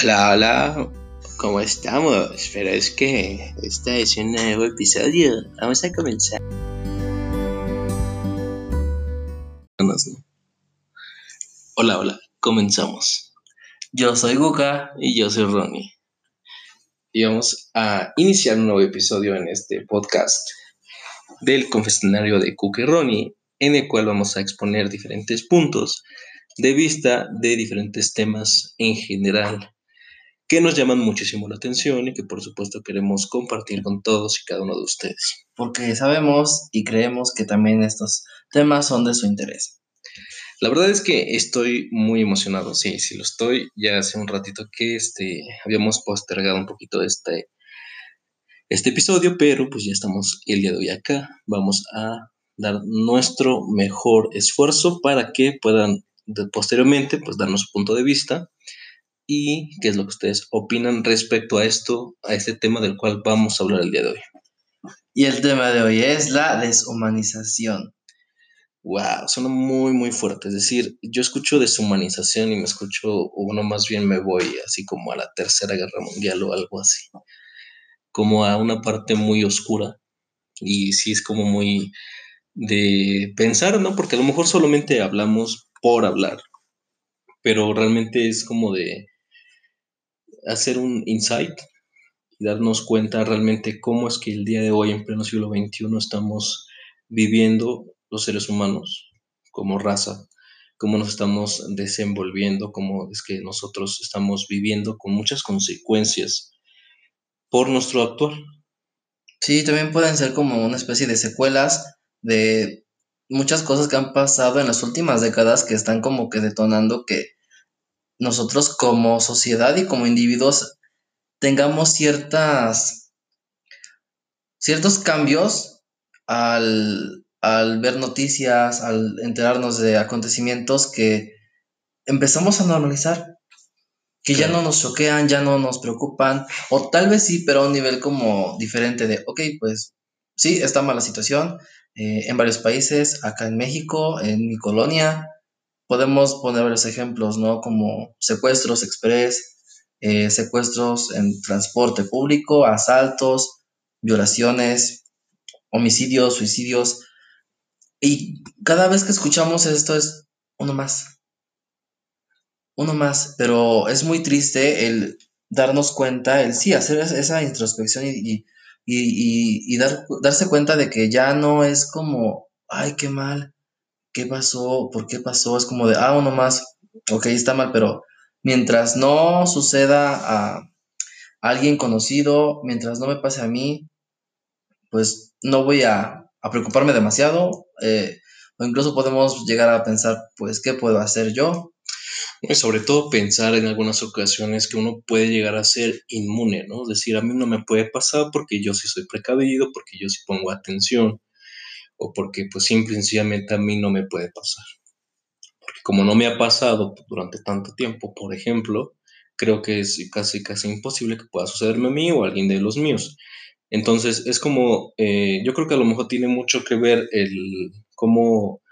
Hola, hola, ¿cómo estamos? Pero es que este es un nuevo episodio. Vamos a comenzar. Hola, hola, comenzamos. Yo soy Guka y yo soy Ronnie. Y vamos a iniciar un nuevo episodio en este podcast del confesionario de Guka y Ronnie, en el cual vamos a exponer diferentes puntos de vista de diferentes temas en general que nos llaman muchísimo la atención y que por supuesto queremos compartir con todos y cada uno de ustedes. Porque sabemos y creemos que también estos temas son de su interés. La verdad es que estoy muy emocionado, sí, sí lo estoy. Ya hace un ratito que este, habíamos postergado un poquito este, este episodio, pero pues ya estamos el día de hoy acá. Vamos a dar nuestro mejor esfuerzo para que puedan posteriormente pues darnos su punto de vista y qué es lo que ustedes opinan respecto a esto, a este tema del cual vamos a hablar el día de hoy. Y el tema de hoy es la deshumanización. Wow, suena muy, muy fuerte. Es decir, yo escucho deshumanización y me escucho, o no, más bien me voy así como a la Tercera Guerra Mundial o algo así. Como a una parte muy oscura. Y sí es como muy de pensar, ¿no? Porque a lo mejor solamente hablamos por hablar. Pero realmente es como de hacer un insight y darnos cuenta realmente cómo es que el día de hoy, en pleno siglo XXI, estamos viviendo los seres humanos como raza, cómo nos estamos desenvolviendo, cómo es que nosotros estamos viviendo con muchas consecuencias por nuestro actuar. Sí, también pueden ser como una especie de secuelas de muchas cosas que han pasado en las últimas décadas que están como que detonando que nosotros como sociedad y como individuos tengamos ciertas ciertos cambios al, ver noticias, al enterarnos de acontecimientos que empezamos a normalizar, que ya no nos choquean, ya no nos preocupan, o tal vez sí, pero a un nivel como diferente de, ok, pues sí, está mala situación eh, en varios países, acá en México, en mi colonia, podemos poner varios ejemplos, ¿no? Como secuestros express, eh, secuestros en transporte público, asaltos, violaciones, homicidios, suicidios. Y cada vez que escuchamos esto es uno más. Uno más. Pero es muy triste el darnos cuenta, el sí, hacer esa introspección y, y, dar, darse cuenta de que ya no es como, ay, qué mal, ¿qué pasó? ¿Por qué pasó? Es como de, ah, uno más, ok, está mal, pero mientras no suceda a alguien conocido, mientras no me pase a mí, pues no voy a, preocuparme demasiado, eh, o incluso podemos llegar a pensar, pues, ¿qué puedo hacer yo? Y sobre todo pensar en algunas ocasiones que uno puede llegar a ser inmune, ¿no? Es decir, a mí no me puede pasar porque yo sí soy precavido, porque yo sí pongo atención, o porque pues simple y sencillamente a mí no me puede pasar. Porque como no me ha pasado durante tanto tiempo, por ejemplo, creo que es casi casi imposible que pueda sucederme a mí o a alguien de los míos. Entonces es como, eh, yo creo que a lo mejor tiene mucho que ver el cómo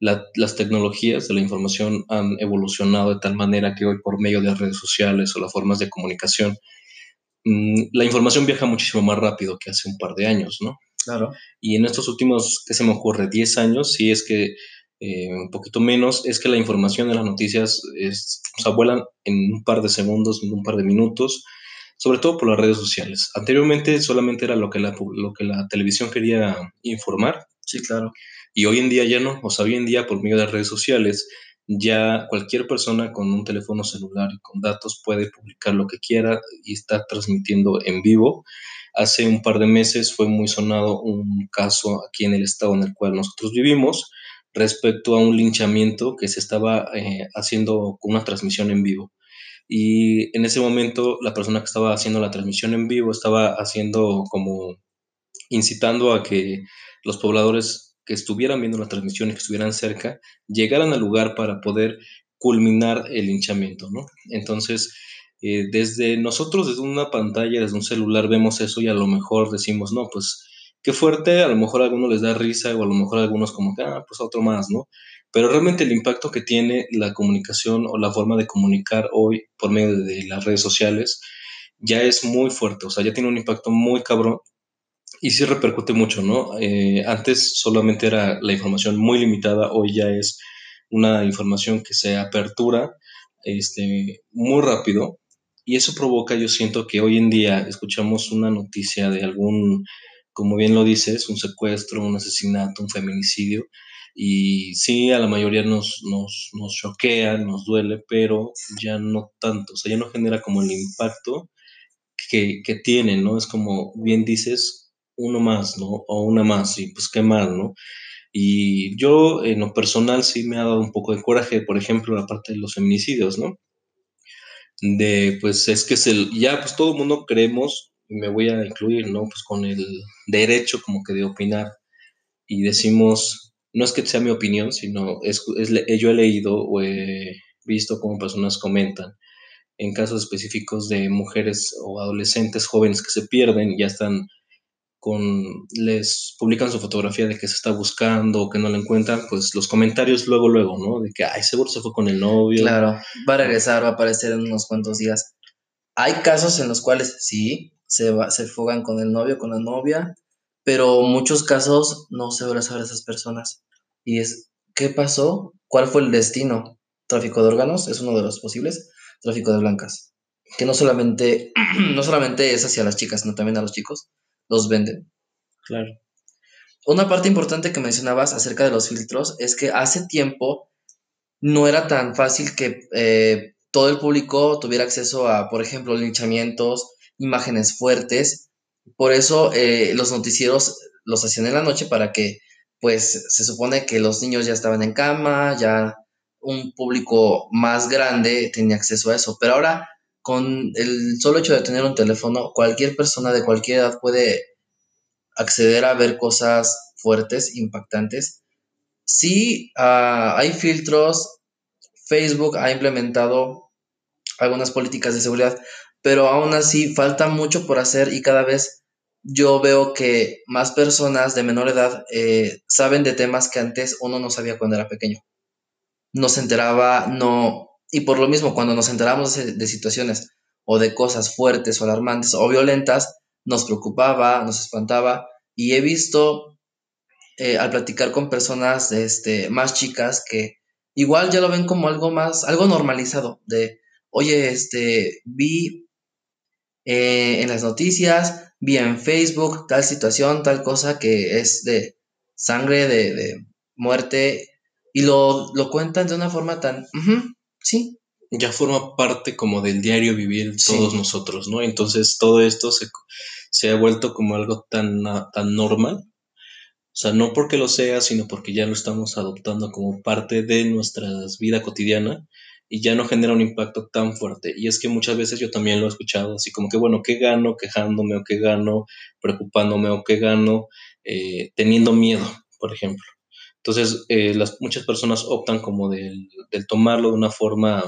las tecnologías de la información han evolucionado de tal manera que hoy por medio de redes sociales o las formas de comunicación, mm, la información viaja muchísimo más rápido que hace un par de años, ¿no? Claro. Y en estos últimos, ¿qué se me ocurre? 10 años, si es que eh, un poquito menos, es que la información de las noticias es, o sea, vuelan en un par de segundos, en un par de minutos, sobre todo por las redes sociales. Anteriormente solamente era lo que la, lo que la televisión quería informar. Sí, claro. Y hoy en día ya no, o sea, hoy en día por medio de redes sociales, ya cualquier persona con un teléfono celular y con datos puede publicar lo que quiera y está transmitiendo en vivo Hace un par de meses fue muy sonado un caso aquí en el estado en el cual nosotros vivimos respecto a un linchamiento que se estaba eh, haciendo con una transmisión en vivo. Y en ese momento la persona que estaba haciendo la transmisión en vivo estaba haciendo como incitando a que los pobladores que estuvieran viendo la transmisión y que estuvieran cerca llegaran al lugar para poder culminar el linchamiento, ¿no? Entonces, eh, desde nosotros, desde una pantalla, desde un celular, vemos eso y a lo mejor decimos, no, pues qué fuerte, a lo mejor a algunos les da risa o a lo mejor a algunos como que, ah, pues otro más, ¿no? pero realmente el impacto que tiene la comunicación o la forma de comunicar hoy por medio de las redes sociales ya es muy fuerte, o sea, ya tiene un impacto muy cabrón y sí repercute mucho, ¿no? Eh, antes solamente era la información muy limitada, hoy ya es una información que se apertura este, muy rápido y eso provoca, yo siento que hoy en día escuchamos una noticia de algún, como bien lo dices, un secuestro, un asesinato, un feminicidio y sí, a la mayoría nos, nos, nos choquea, nos duele, pero ya no tanto, o sea, ya no genera como el impacto que, que tiene, ¿no? Es como bien dices, uno más, ¿no? O una más, y pues qué más, ¿no? Y yo en lo personal sí me ha dado un poco de coraje, por ejemplo, la parte de los feminicidios, ¿no? De, pues es que es el, ya pues todo el mundo creemos, y me voy a incluir, ¿no? Pues con el derecho como que de opinar y decimos, no es que sea mi opinión, sino es, es yo he leído o he visto cómo personas comentan en casos específicos de mujeres o adolescentes jóvenes que se pierden, ya están con, les publican su fotografía de que se está buscando o que no la encuentran, pues los comentarios luego, luego, ¿no? De que, ay, seguro se fue con el novio. Claro, va a regresar, va a aparecer en unos cuantos días. Hay casos en los cuales sí, se, va, se fugan con el novio, con la novia, pero muchos casos no se van a saber esas personas. Y es, ¿qué pasó? ¿Cuál fue el destino? Tráfico de órganos es uno de los posibles tráfico de blancas, que no solamente, no solamente es hacia las chicas, sino también a los chicos, los venden. Claro. Una parte importante que mencionabas acerca de los filtros es que hace tiempo no era tan fácil que eh, todo el público tuviera acceso a, por ejemplo, linchamientos, imágenes fuertes. Por eso eh, los noticieros los hacían en la noche para que, pues, se supone que los niños ya estaban en cama, ya un público más grande tenía acceso a eso. Pero ahora, con el solo hecho de tener un teléfono, cualquier persona de cualquier edad puede acceder a ver cosas fuertes, impactantes. Sí, ah, hay filtros. Facebook ha implementado algunas políticas de seguridad, pero aún así falta mucho por hacer y cada vez yo veo que más personas de menor edad eh, saben de temas que antes uno no sabía cuando era pequeño no se enteraba, no, y por lo mismo, cuando nos enteramos de, situaciones o de cosas fuertes o alarmantes o violentas, nos preocupaba, nos espantaba, y he visto eh, al platicar con personas este, más chicas que igual ya lo ven como algo más, algo normalizado, de, oye, este, vi eh, en las noticias, vi en Facebook tal situación, tal cosa que es de sangre, de, de muerte, y lo, lo cuentan de una forma tan, sí. Ya forma parte como del diario vivir todos nosotros, ¿no? Entonces todo esto se, se, ha vuelto como algo tan, tan normal. O sea, no porque lo sea, sino porque ya lo estamos adoptando como parte de nuestra vida cotidiana y ya no genera un impacto tan fuerte. Y es que muchas veces yo también lo he escuchado, así como que, bueno, ¿qué gano quejándome o qué gano preocupándome o qué gano eh, teniendo miedo, por ejemplo? Entonces, eh, las, muchas personas optan como del, tomarlo de una forma,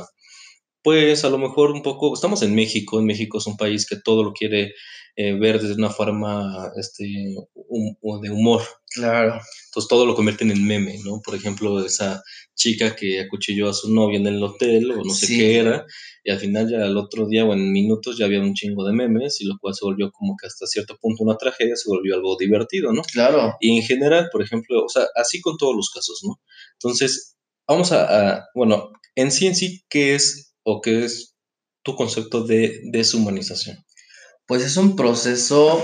pues a lo mejor un poco, estamos en México, en México es un país que todo lo quiere eh, ver desde una forma este, de humor. Claro. Entonces todo lo convierten en meme, ¿no? Por ejemplo, esa chica que acuchilló a su novia en el hotel o no sé qué era, y al final ya al otro día o en minutos ya había un chingo de memes, y lo cual se volvió como que hasta cierto punto una tragedia, se volvió algo divertido, ¿no? Claro. Y en general, por ejemplo, o sea, así con todos los casos, ¿no? Entonces, vamos a, bueno, en sí en sí, ¿qué es o qué es tu concepto de deshumanización? Pues es un proceso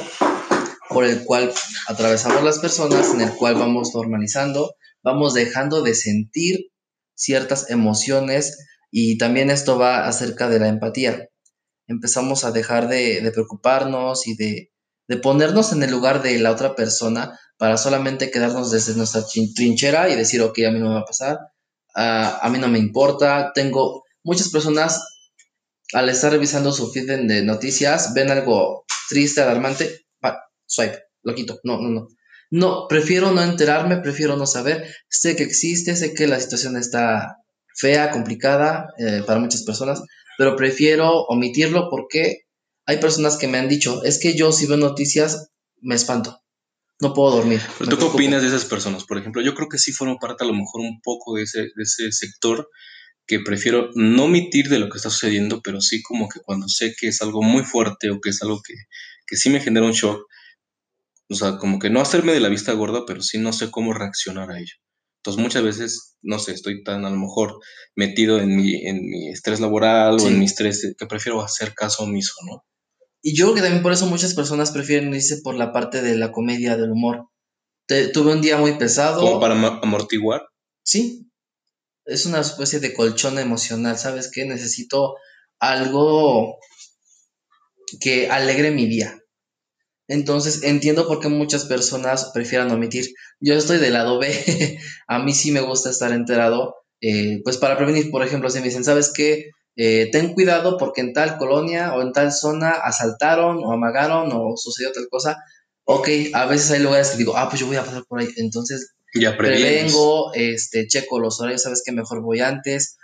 por el cual atravesamos las personas, en el cual vamos normalizando, vamos dejando de sentir ciertas emociones y también esto va acerca de la empatía. Empezamos a dejar de, preocuparnos y de, ponernos en el lugar de la otra persona para solamente quedarnos desde nuestra trinchera y decir, ok, a mí no me va a pasar, a mí no me importa. Tengo muchas personas al estar revisando su feed de noticias, ven algo triste, alarmante, swipe, lo quito. No, no, no. No, prefiero no enterarme, prefiero no saber. Sé que existe, sé que la situación está fea, complicada eh, para muchas personas, pero prefiero omitirlo porque hay personas que me han dicho, es que yo si veo noticias me espanto. no puedo dormir. Pero tú qué opinas de esas personas? Por ejemplo, yo creo que sí formo parte a lo mejor un poco de ese, de ese sector que prefiero no omitir de lo que está sucediendo, pero sí como que cuando sé que es algo muy fuerte o que es algo que, que sí me genera un shock, o sea, como que no hacerme de la vista gorda, pero sí no sé cómo reaccionar a ello. Entonces muchas veces, no sé, estoy tan a lo mejor metido en mi, en mi estrés laboral o en mi estrés que prefiero hacer caso omiso, ¿no? Y yo creo que también por eso muchas personas prefieren irse por la parte de la comedia, del humor. tuve un día muy pesado. ¿Como para amortiguar? Sí. Es una especie de colchón emocional, ¿sabes qué? Necesito algo que alegre mi día. Entonces entiendo por qué muchas personas prefieran omitir. Yo estoy del lado B. a mí sí me gusta estar enterado. Eh, pues para prevenir, por ejemplo, si me dicen, ¿sabes qué? Eh, ten cuidado porque en tal colonia o en tal zona asaltaron o amagaron o sucedió tal cosa. Ok, a veces hay lugares que digo, ah, pues yo voy a pasar por ahí. Entonces, ya prevengo, este, checo los horarios, sabes que mejor voy antes.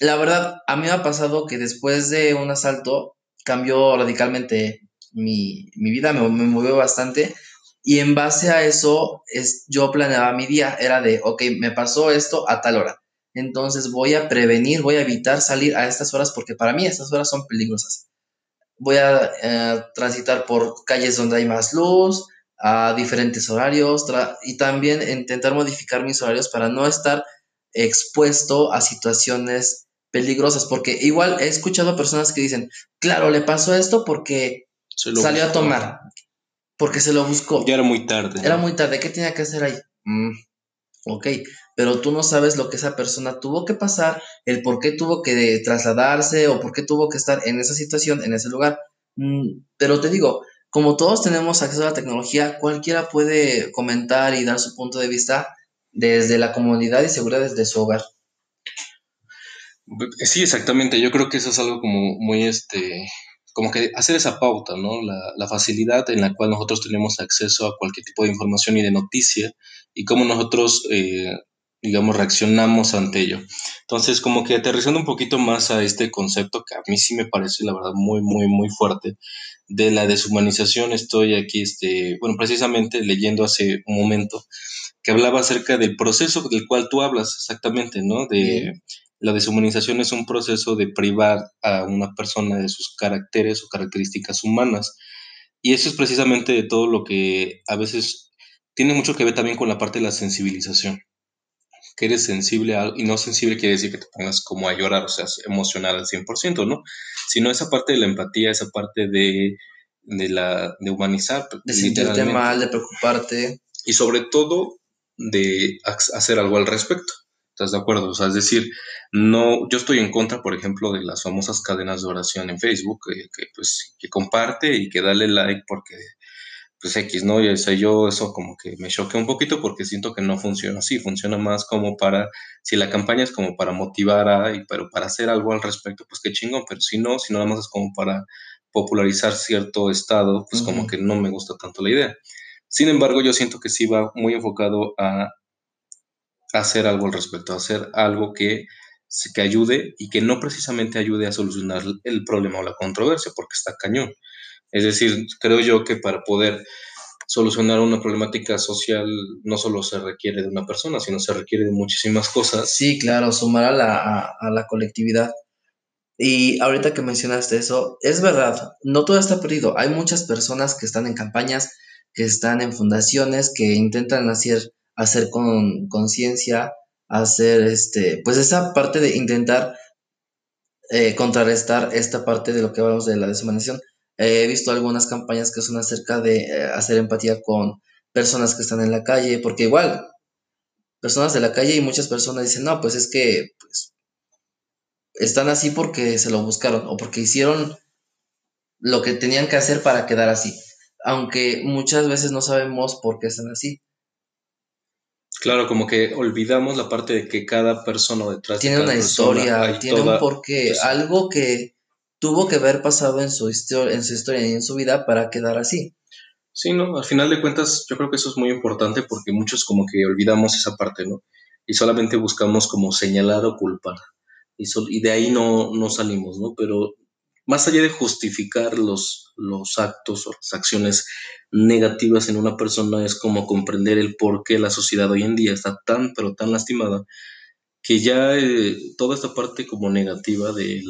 La verdad, a mí me ha pasado que después de un asalto cambió radicalmente mi, vida, me, me, movió bastante. Y en base a eso, es, yo planeaba mi día, era de, ok, me pasó esto a tal hora. Entonces voy a prevenir, voy a evitar salir a estas horas porque para mí estas horas son peligrosas. Voy a eh, transitar por calles donde hay más luz, a diferentes horarios y también intentar modificar mis horarios para no estar expuesto a situaciones peligrosas, porque igual he escuchado personas que dicen, claro, le pasó esto porque salió a tomar, porque se lo buscó. Ya era muy tarde. Era muy tarde, ¿qué tenía que hacer ahí? Mm, ok, pero tú no sabes lo que esa persona tuvo que pasar, el por qué tuvo que trasladarse o por qué tuvo que estar en esa situación, en ese lugar. Mm, pero te digo, como todos tenemos acceso a la tecnología, cualquiera puede comentar y dar su punto de vista desde la comunidad y seguridad desde su hogar. Sí, exactamente. Yo creo que eso es algo como muy, este, como que hacer esa pauta, ¿no? La, facilidad en la cual nosotros tenemos acceso a cualquier tipo de información y de noticia y cómo nosotros, eh, digamos, reaccionamos ante ello. Entonces, como que aterrizando un poquito más a este concepto que a mí sí me parece, la verdad, muy, muy, muy fuerte, de la deshumanización, estoy aquí, este, bueno, precisamente leyendo hace un momento que hablaba acerca del proceso del cual tú hablas exactamente, ¿no? De la deshumanización es un proceso de privar a una persona de sus caracteres o características humanas. Y eso es precisamente de todo lo que a veces tiene mucho que ver también con la parte de la sensibilización. Que eres sensible a, y no sensible quiere decir que te pongas como a llorar, o sea, emocional al 100%, ¿no? Sino esa parte de la empatía, esa parte de, de la, de humanizar. De sentirte mal, de preocuparte. Y sobre todo de hacer algo al respecto. ¿Estás de acuerdo? O sea, es decir, no, yo estoy en contra, por ejemplo, de las famosas cadenas de oración en Facebook, que, pues, que comparte y que dale like porque, pues, X, ¿no? Y sé yo eso como que me choquea un poquito porque siento que no funciona así, funciona más como para, si la campaña es como para motivar a, y, pero para hacer algo al respecto, pues qué chingón, pero si no, si nada más es como para popularizar cierto estado, pues como que no me gusta tanto la idea. Sin embargo, yo siento que sí va muy enfocado a hacer algo al respecto, hacer algo que, que ayude y que no precisamente ayude a solucionar el problema o la controversia, porque está cañón. Es decir, creo yo que para poder solucionar una problemática social no solo se requiere de una persona, sino se requiere de muchísimas cosas. Sí, claro, sumar a la, a la colectividad. Y ahorita que mencionaste eso, es verdad, no todo está perdido. Hay muchas personas que están en campañas, que están en fundaciones, que intentan hacer hacer con conciencia, hacer este, pues esa parte de intentar eh, contrarrestar esta parte de lo que hablamos de la deshumanización. he visto algunas campañas que son acerca de eh, hacer empatía con personas que están en la calle, porque igual, personas de la calle y muchas personas dicen, no, pues es que pues, están así porque se lo buscaron o porque hicieron lo que tenían que hacer para quedar así, aunque muchas veces no sabemos por qué están así. Claro, como que olvidamos la parte de que cada persona detrás tiene una historia, tiene un porqué, algo que tuvo que haber pasado en su, historia, en su historia y en su vida para quedar así. Sí, no, al final de cuentas yo creo que eso es muy importante porque muchos como que olvidamos esa parte, ¿no? Y solamente buscamos como señalar o culpar. Y, y de ahí no, no salimos, ¿no? Pero más allá de justificar los, los actos o las acciones negativas en una persona, es como comprender el por qué la sociedad hoy en día está tan, pero tan lastimada, que ya eh, toda esta parte como negativa de,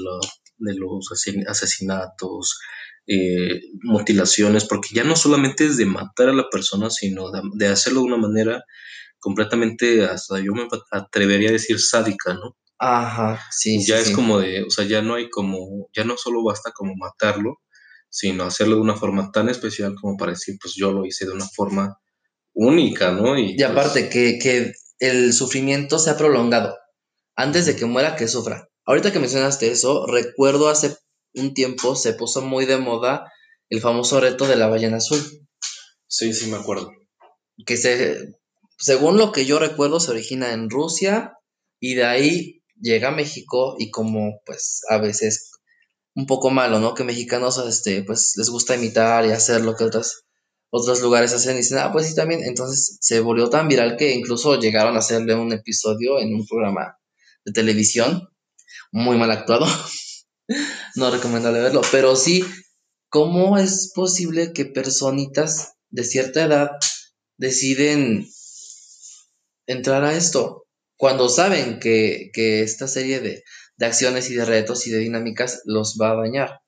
de los asesinatos, eh, mutilaciones, porque ya no solamente es de matar a la persona, sino de, hacerlo de una manera completamente, hasta yo me atrevería a decir sádica, ¿no? Ajá, sí. Ya es como de, o sea, ya no hay como, ya no solo basta como matarlo, sino hacerlo de una forma tan especial como para decir, pues yo lo hice de una forma única, ¿no? Y, pues aparte, que, que el sufrimiento se ha prolongado. Antes de que muera, que sufra. Ahorita que mencionaste eso, recuerdo hace un tiempo se puso muy de moda el famoso reto de la ballena azul. Sí, sí, me acuerdo. Que se, según lo que yo recuerdo, se origina en Rusia y de ahí llega a México y como pues a veces un poco malo, ¿no? Que mexicanos este, pues les gusta imitar y hacer lo que otras, otros lugares hacen y dicen, ah, pues sí, también. Entonces se volvió tan viral que incluso llegaron a hacerle un episodio en un programa de televisión, muy mal actuado. no recomendable verlo, pero sí, ¿cómo es posible que personitas de cierta edad deciden entrar a esto cuando saben que, esta serie de, acciones y de retos y de dinámicas los va a dañar?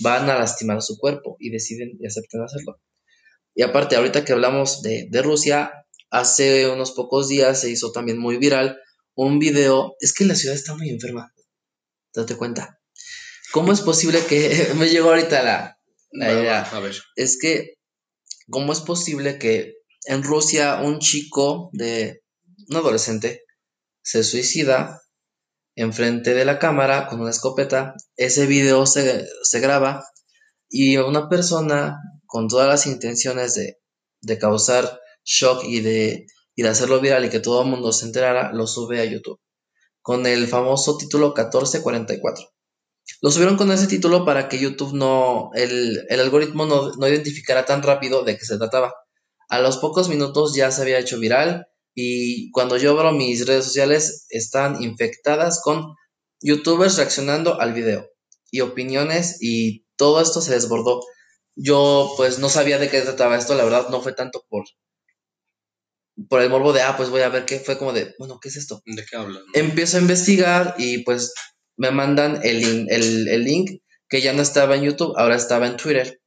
Van a lastimar su cuerpo y deciden y aceptan hacerlo. Y aparte, ahorita que hablamos de, de Rusia, hace unos pocos días se hizo también muy viral un video. Es que la ciudad está muy enferma. Date cuenta. ¿Cómo es posible que me llegó ahorita la, idea? A ver. Es que, ¿cómo es posible que en Rusia un chico de un adolescente se suicida enfrente de la cámara con una escopeta? Ese video se, graba y una persona con todas las intenciones de, de causar shock y de, y de hacerlo viral y que todo el mundo se enterara, lo sube a YouTube con el famoso título 1444. Lo subieron con ese título para que YouTube no, el, algoritmo no, no, identificara tan rápido de qué se trataba. A los pocos minutos ya se había hecho viral y cuando yo abro mis redes sociales están infectadas con youtubers reaccionando al video y opiniones y todo esto se desbordó. Yo pues no sabía de qué trataba esto, la verdad no fue tanto por por el morbo de, ah, pues voy a ver qué fue como de, bueno, ¿qué es esto? ¿De qué hablan? Empiezo a investigar y pues me mandan el, el, link que ya no estaba en YouTube, ahora estaba en Twitter.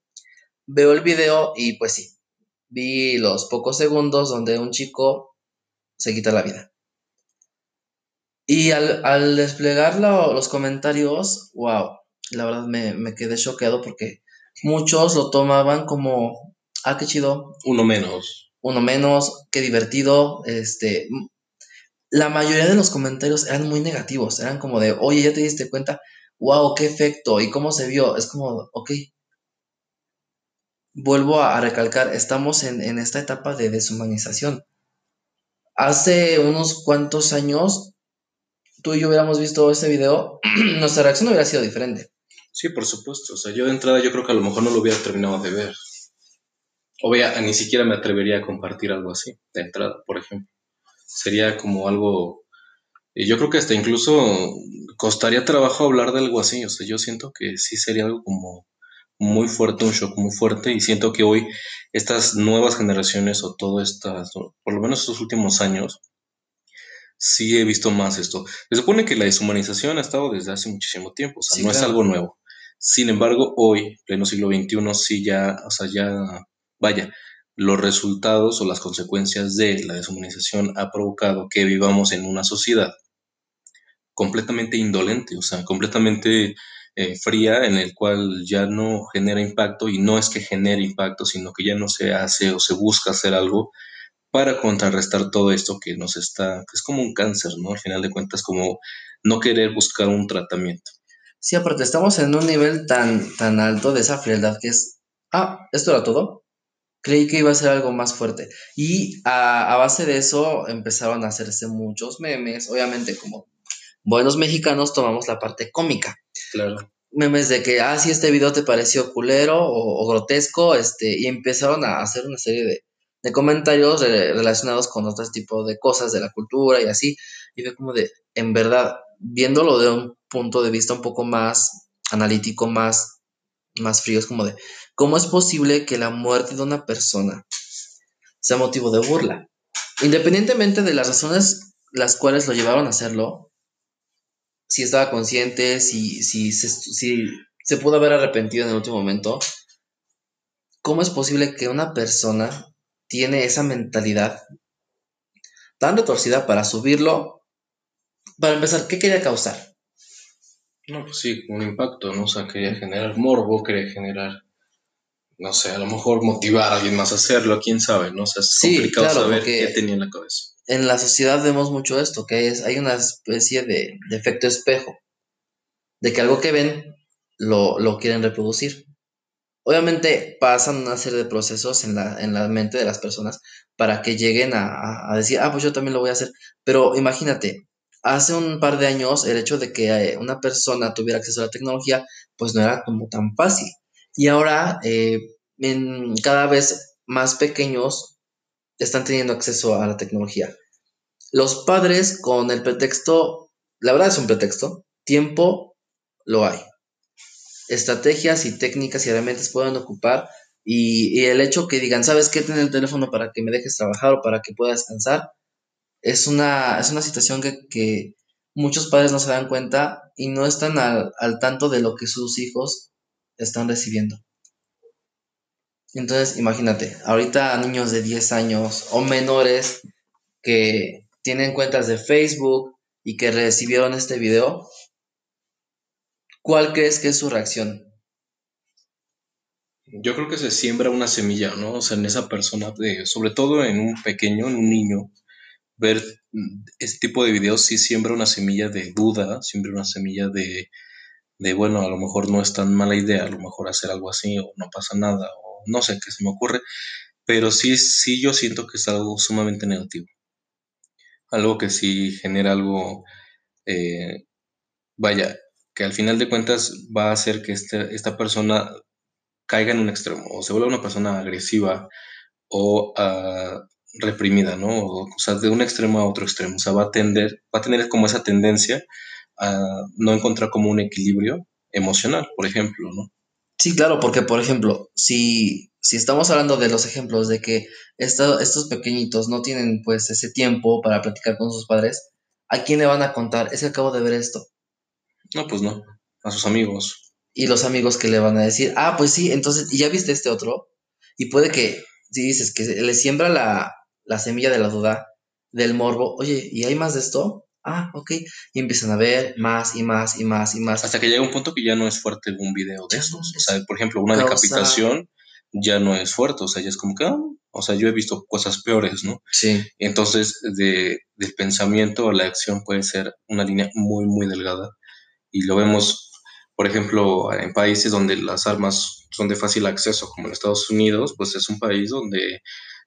Veo el video y pues sí, vi los pocos segundos donde un chico se quita la vida. Y al, desplegar los comentarios, wow, la verdad me, me quedé choqueado porque muchos lo tomaban como, ah, qué chido. Uno menos. Uno menos, qué divertido, este, la mayoría de los comentarios eran muy negativos, eran como de, oye, ya te diste cuenta, wow, qué efecto y cómo se vio. Es como, ok. Vuelvo a, recalcar, estamos en, esta etapa de deshumanización. Hace unos cuantos años, tú y yo hubiéramos visto ese video, nuestra reacción hubiera sido diferente. Sí, por supuesto. O sea, yo de entrada yo creo que a lo mejor no lo hubiera terminado de ver. O vea, ni siquiera me atrevería a compartir algo así, de entrada, por ejemplo sería como algo, yo creo que hasta incluso costaría trabajo hablar de algo así, o sea, yo siento que sí sería algo como muy fuerte, un shock muy fuerte, y siento que hoy estas nuevas generaciones o todo estas, por lo menos estos últimos años, sí he visto más esto. Se supone que la deshumanización ha estado desde hace muchísimo tiempo, o sea, no es algo nuevo. Sin embargo, hoy, pleno siglo XXI, sí ya, o sea, ya, vaya, los resultados o las consecuencias de la deshumanización ha provocado que vivamos en una sociedad completamente indolente, o sea, completamente eh, fría, en el cual ya no genera impacto y no es que genere impacto, sino que ya no se hace o se busca hacer algo para contrarrestar todo esto que nos está, que es como un cáncer, ¿no? Al final de cuentas, como no querer buscar un tratamiento. Sí, aparte estamos en un nivel tan, tan alto de esa frialdad que es, ah, esto era todo, creí que iba a ser algo más fuerte. Y a, base de eso empezaron a hacerse muchos memes, obviamente como buenos mexicanos tomamos la parte cómica. Claro. Memes de que, ah, sí, este video te pareció culero o, grotesco, este, y empezaron a hacer una serie de, comentarios relacionados con otros tipos de cosas de la cultura y así. Y fue como de, en verdad, viéndolo de un punto de vista un poco más analítico, más, más frío. Es como de, ¿cómo es posible que la muerte de una persona sea motivo de burla? Independientemente de las razones las cuales lo llevaron a hacerlo, si estaba consciente, si, si, se, si se pudo haber arrepentido en el último momento, ¿cómo es posible que una persona tiene esa mentalidad tan retorcida para subirlo? Para empezar, ¿qué quería causar? No, pues sí, un impacto, ¿no? O sea, quería generar morbo, quería generar, no sé, a lo mejor motivar a alguien más a hacerlo, quién sabe, ¿no? O sea, es complicado saber qué tenía en la cabeza. En la sociedad vemos mucho esto, que es, hay una especie de, efecto espejo, de que algo que ven lo, lo quieren reproducir. Obviamente pasan una serie de procesos en la, en la mente de las personas para que lleguen a, a, decir, ah, pues yo también lo voy a hacer. Pero imagínate, hace un par de años el hecho de que eh, una persona tuviera acceso a la tecnología, pues no era como tan fácil. Y ahora, eh, en cada vez más pequeños están teniendo acceso a la tecnología. Los padres con el pretexto, la verdad es un pretexto, tiempo lo hay estrategias y técnicas y herramientas pueden ocupar y, el hecho que digan, ¿sabes qué? Tener el teléfono para que me dejes trabajar o para que pueda descansar, es una, es una situación que, muchos padres no se dan cuenta y no están al, al tanto de lo que sus hijos están recibiendo. Entonces, imagínate, ahorita niños de 10 años o menores que tienen cuentas de Facebook y que recibieron este video, ¿Cuál crees que es su reacción? Yo creo que se siembra una semilla, ¿no? O sea, en esa persona, sobre todo en un pequeño, en un niño, ver este tipo de videos sí siembra una semilla de duda, siembra una semilla de, de, bueno, a lo mejor no es tan mala idea, a lo mejor hacer algo así o no pasa nada, no sé qué se me ocurre, pero sí, sí yo siento que es algo sumamente negativo. Algo que sí genera algo, eh, vaya, que al final de cuentas va a hacer que este, esta persona caiga en un extremo, o se vuelva una persona agresiva o uh, reprimida, ¿no? O, sea, de un extremo a otro extremo. O sea, va a tender, va a tener como esa tendencia a no encontrar como un equilibrio emocional, por ejemplo, ¿no? Sí, claro, porque por ejemplo, si, si estamos hablando de los ejemplos de que estos pequeñitos no tienen pues ese tiempo para platicar con sus padres, ¿a quién le van a contar? Es que acabo de ver esto. No, pues no, a sus amigos. Y los amigos que le van a decir, ah, pues sí, entonces, ¿y ya viste este otro? Y puede que, si dices que le siembra la, la semilla de la duda, del morbo, oye, ¿y hay más de esto? Ah, ok. Y empiezan a ver más y más y más y más. Hasta que llega un punto que ya no es fuerte un video de esos. O sea, por ejemplo, una decapitación ya no es fuerte. O sea, ya es como que, ah, o sea, yo he visto cosas peores, ¿no? Sí. Entonces, de, del pensamiento a la acción puede ser una línea muy, muy delgada y lo vemos, por ejemplo, en países donde las armas son de fácil acceso, como en Estados Unidos, pues es un país donde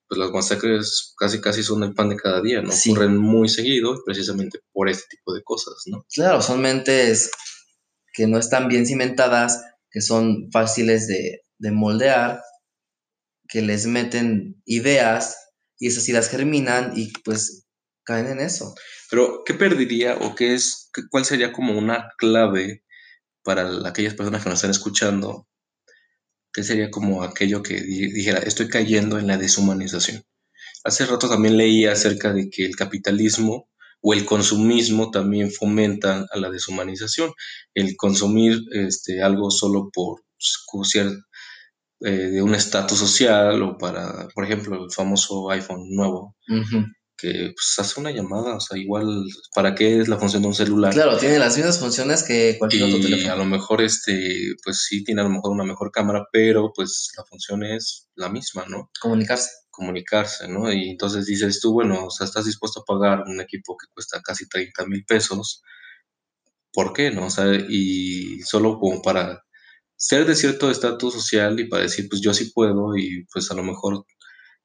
pues las masacres casi casi son el pan de cada día, ¿no? Ocurren muy seguido precisamente por este tipo de cosas, ¿no? Claro, son mentes que no están bien cimentadas, que son fáciles de, de moldear, que les meten ideas y esas ideas germinan y pues caen en eso. Pero, ¿qué perdería o qué es, cuál sería como una clave para aquellas personas que nos están escuchando? ¿Qué sería como aquello que dijera, estoy cayendo en la deshumanización? Hace rato también leí acerca de que el capitalismo o el consumismo también fomenta a la deshumanización. El consumir este, algo solo por ser eh, de un estatus social o para, por ejemplo, el famoso iPhone nuevo, que pues, hace una llamada, o sea, igual, ¿para qué es la función de un celular? Claro, tiene las mismas funciones que cualquier otro teléfono. A lo mejor, este, pues sí, tiene a lo mejor una mejor cámara, pero pues la función es la misma, ¿no? Comunicarse. Comunicarse, ¿no? Y entonces dices tú, bueno, o sea, estás dispuesto a pagar un equipo que cuesta casi 30 mil pesos, ¿por qué, no? O sea, y solo como para ser de cierto estatus social y para decir, pues yo sí puedo y pues a lo mejor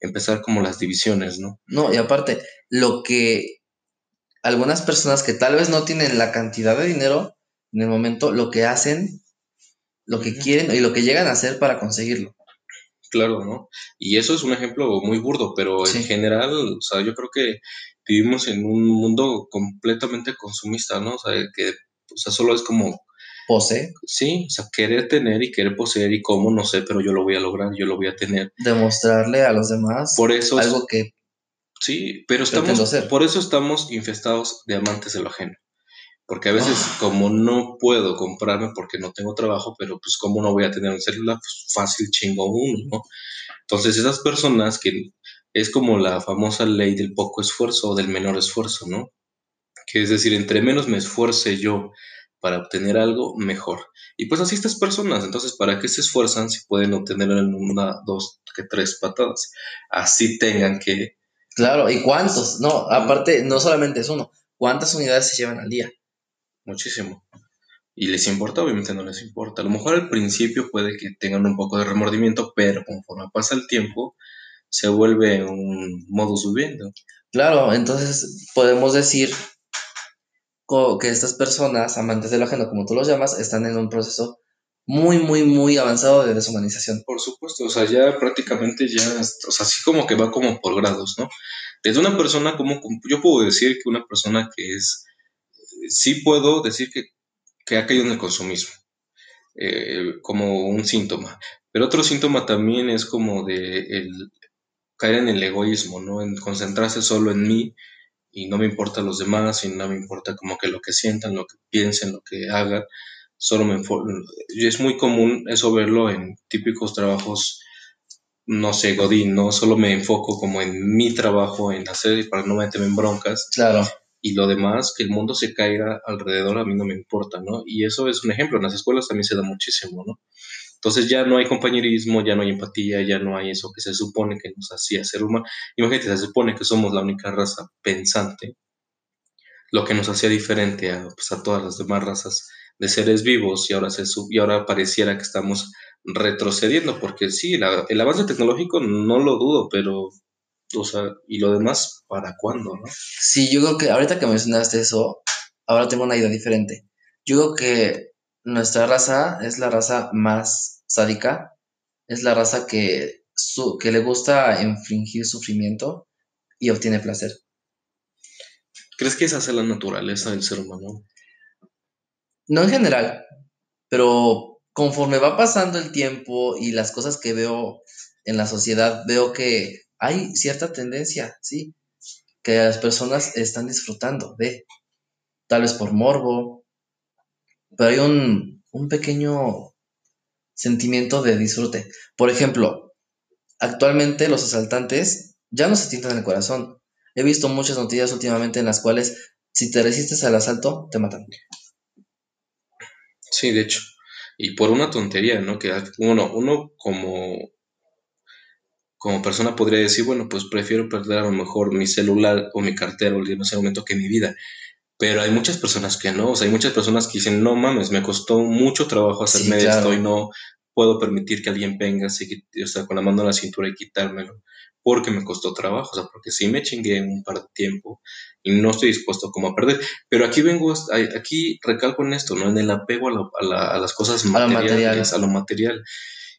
empezar como las divisiones, ¿no? No, y aparte, lo que algunas personas que tal vez no tienen la cantidad de dinero en el momento, lo que hacen, lo que quieren y lo que llegan a hacer para conseguirlo. Claro, ¿no? Y eso es un ejemplo muy burdo, pero en general, o sea, yo creo que vivimos en un mundo completamente consumista, ¿no? O sea, que o sea, solo es como Pose. Sí, o sea, querer tener y querer poseer y cómo, no sé, pero yo lo voy a lograr, yo lo voy a tener. Demostrarle a los demás Por eso es- algo que Sí, pero estamos, por eso estamos infestados de amantes de lo ajeno. Porque a veces, Ah. como no puedo comprarme porque no tengo trabajo, pero pues como no voy a tener un celular, pues fácil chingo uno, ¿no? Entonces esas personas que es como la famosa ley del poco esfuerzo o del menor esfuerzo, ¿no? Que es decir, entre menos me esfuerce yo para obtener algo, mejor. Y pues así estas personas, entonces, ¿para qué se esfuerzan si pueden obtenerlo en una, dos, que tres patadas? Así tengan que Claro, ¿y cuántos? No, aparte, no solamente es uno. ¿Cuántas unidades se llevan al día? muchísimo. Y les importa, obviamente no les importa. A lo mejor al principio puede que tengan un poco de remordimiento, pero conforme pasa el tiempo, se vuelve un modus viviendo. Claro, entonces podemos decir que estas personas, amantes de lo ajeno, como tú los llamas, están en un proceso muy, muy, muy avanzado de deshumanización. Por supuesto, o sea, ya prácticamente ya, o sea, así como que va como por grados, ¿no? Desde una persona como, yo puedo decir que una persona que es, sí puedo decir que, que ha caído en el consumismo, eh, como un síntoma. Pero otro síntoma también es como de el caer en el egoísmo, ¿no? En concentrarse solo en mí y no me importa los demás y no me importa como que lo que sientan, lo que piensen, lo que hagan. Solo me y es muy común eso verlo en típicos trabajos, no sé, Godín, ¿no? Solo me enfoco como en mi trabajo, en hacer para no meterme en broncas Claro, y lo demás, que el mundo se caiga alrededor, a mí no me importa, ¿no? Y eso es un ejemplo, en las escuelas también se da muchísimo, ¿no? Entonces ya no hay compañerismo, ya no hay empatía, ya no hay eso que se supone que nos hacía ser humano. Imagínate, se supone que somos la única raza pensante, lo que nos hacía diferente a, pues, a todas las demás razas de seres vivos y ahora, se, y ahora pareciera que estamos retrocediendo, porque sí, la- el avance tecnológico no lo dudo, pero, o sea, ¿y lo demás para cuándo, no? sí, yo creo que ahorita que mencionaste eso, ahora tengo una idea diferente. Yo creo que nuestra raza es la raza más sádica, es la raza que, su- que le gusta infligir sufrimiento y obtiene placer. ¿Crees que esa es la naturaleza del ser humano? No en general, pero conforme va pasando el tiempo y las cosas que veo en la sociedad, veo que hay cierta tendencia, ¿sí? Que las personas están disfrutando de, tal vez por morbo, pero hay un, un pequeño sentimiento de disfrute. Por ejemplo, actualmente los asaltantes ya no se tientan el corazón. He visto muchas noticias últimamente en las cuales si te resistes al asalto, te matan. Sí, de hecho. Y por una tontería, ¿no? Que uno, uno como, como persona podría decir, bueno, pues prefiero perder a lo mejor mi celular o mi cartera o en ese momento que mi vida. Pero hay muchas personas que no, o sea, hay muchas personas que dicen, no mames, me costó mucho trabajo hacerme Sí, claro. esto y no puedo permitir que alguien venga así, o sea, con la mano en la cintura y quitármelo, porque me costó trabajo, o sea, porque sí me chingué un par de tiempo y no estoy dispuesto como a perder. Pero aquí vengo, aquí recalco en esto, ¿no? En el apego a, la- a la- a las cosas lo materiales, material. a lo material.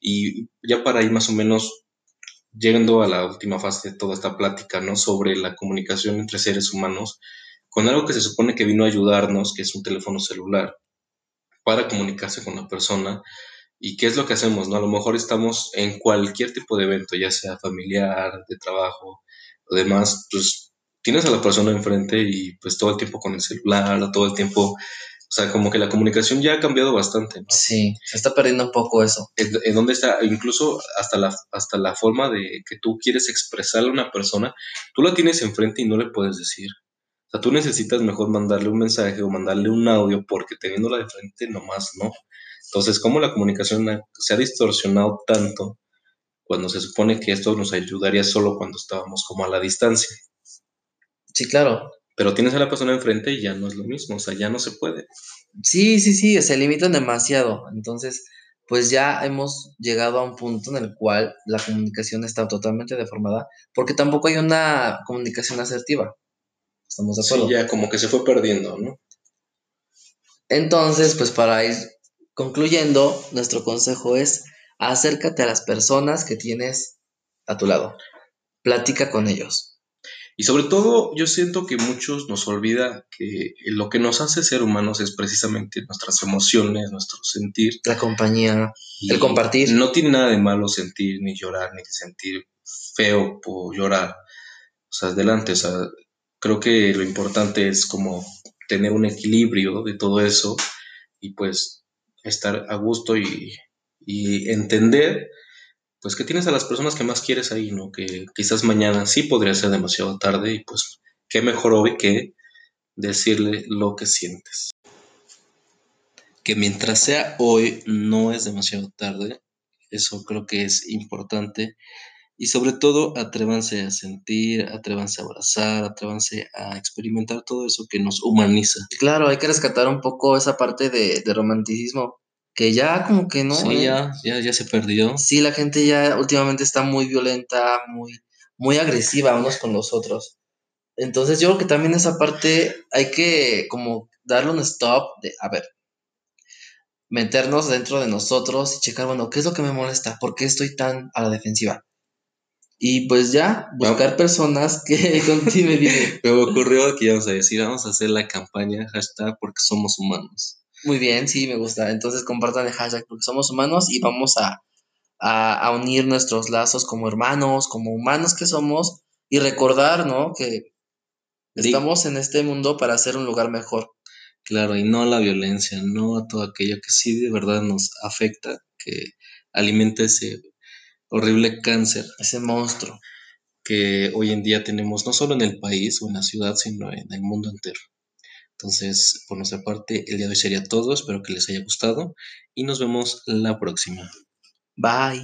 Y ya para ir más o menos llegando a la última fase de toda esta plática, ¿no? Sobre la comunicación entre seres humanos, con algo que se supone que vino a ayudarnos, que es un teléfono celular, para comunicarse con la persona. ¿Y qué es lo que hacemos? ¿no? A lo mejor estamos en cualquier tipo de evento, ya sea familiar, de trabajo o demás, pues tienes a la persona enfrente y pues todo el tiempo con el celular, todo el tiempo, o sea, como que la comunicación ya ha cambiado bastante, ¿no? Sí, se está perdiendo un poco eso. en, dónde está, incluso hasta la, hasta la forma de que tú quieres expresarle a una persona, tú la tienes enfrente y no le puedes decir. O sea, tú necesitas mejor mandarle un mensaje o mandarle un audio porque teniéndola de frente nomás no. Entonces, ¿cómo la comunicación se ha distorsionado tanto cuando se supone que esto nos ayudaría solo cuando estábamos como a la distancia? Sí, claro. Pero tienes a la persona enfrente y ya no es lo mismo, o sea, ya no se puede. Sí, sí, sí, se limitan demasiado. Entonces, pues ya hemos llegado a un punto en el cual la comunicación está totalmente deformada, porque tampoco hay una comunicación asertiva. ¿Estamos de acuerdo? Sí, ya como que se fue perdiendo, ¿no? Entonces, pues para ir concluyendo, nuestro consejo es acércate a las personas que tienes a tu lado. Platica con ellos. Y sobre todo, yo siento que muchos nos olvida que lo que nos hace ser humanos es precisamente nuestras emociones, nuestro sentir. La compañía, el compartir. No tiene nada de malo sentir, ni llorar, ni sentir feo por llorar. O sea, adelante, o sea, creo que lo importante es como tener un equilibrio de todo eso y pues estar a gusto y, entender pues que tienes a las personas que más quieres ahí, ¿no? Que quizás mañana sí podría ser demasiado tarde y pues qué mejor hoy que decirle lo que sientes. Que mientras sea hoy no es demasiado tarde, eso creo que es importante. Y sobre todo, atrévanse a sentir, atrévanse a abrazar, atrévanse a experimentar todo eso que nos humaniza. Claro, hay que rescatar un poco esa parte de, de romanticismo que ya como que no. Sí, ¿eh? ya, ya, ya se perdió. Sí, la gente ya últimamente está muy violenta, muy, muy agresiva unos con los otros. Entonces yo creo que también esa parte hay que como darle un stop de, a ver, meternos dentro de nosotros y checar, bueno, ¿qué es lo que me molesta? ¿Por qué estoy tan a la defensiva? Y pues ya, buscar personas que contigo Me ocurrió que íbamos a decir, vamos a hacer la campaña hashtag porque somos humanos. Muy bien, sí, me gusta. Entonces compartan el hashtag porque somos humanos y vamos a, a, unir nuestros lazos como hermanos, como humanos que somos y recordar, ¿no? Que estamos en este mundo para hacer un lugar mejor. Claro, y no a la violencia, no a todo aquello que sí de verdad nos afecta, que alimenta ese horrible cáncer. Ese monstruo. Que hoy en día tenemos no solo en el país o en la ciudad, sino en el mundo entero. Entonces, por nuestra parte, el día de hoy sería todo. Espero que les haya gustado y nos vemos la próxima. Bye.